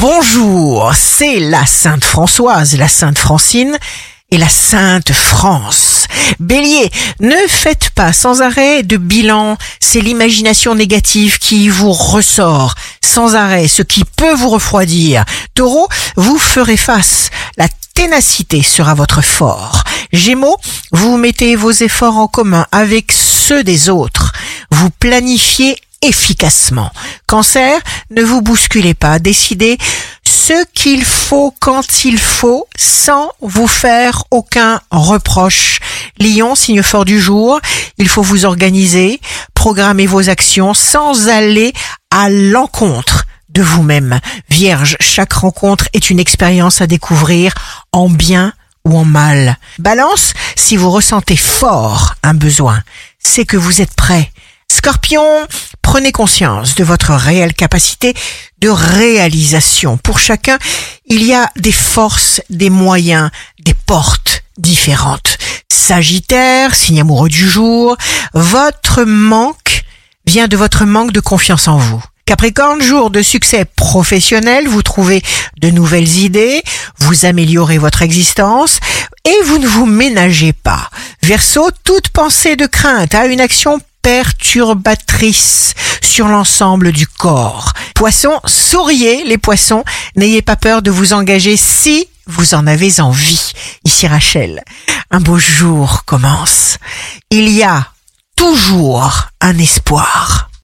Bonjour, c'est la Sainte Françoise, la Sainte Francine et la Sainte France. Bélier, ne faites pas sans arrêt de bilan, c'est l'imagination négative qui vous ressort sans arrêt, ce qui peut vous refroidir. Taureau, vous ferez face, la ténacité sera votre fort. Gémeaux, vous mettez vos efforts en commun avec ceux des autres. Vous planifiez efficacement. Cancer, ne vous bousculez pas, décidez ce qu'il faut quand il faut sans vous faire aucun reproche. Lion, signe fort du jour, il faut vous organiser, programmer vos actions sans aller à l'encontre de vous-même. Vierge, chaque rencontre est une expérience à découvrir en bien ou en mal. Balance, si vous ressentez fort un besoin, c'est que vous êtes prêt. Scorpion, prenez conscience de votre réelle capacité de réalisation. Pour chacun, il y a des forces, des moyens, des portes différentes. Sagittaire, signe amoureux du jour, votre manque vient de votre manque de confiance en vous. Capricorne, jour de succès professionnel, vous trouvez de nouvelles idées, vous améliorez votre existence et vous ne vous ménagez pas. Verseau, toute pensée de crainte a une action perturbatrice sur l'ensemble du corps. Poisson, souriez les poissons, n'ayez pas peur de vous engager si vous en avez envie. Ici Rachel, un beau jour commence. Il y a toujours un espoir.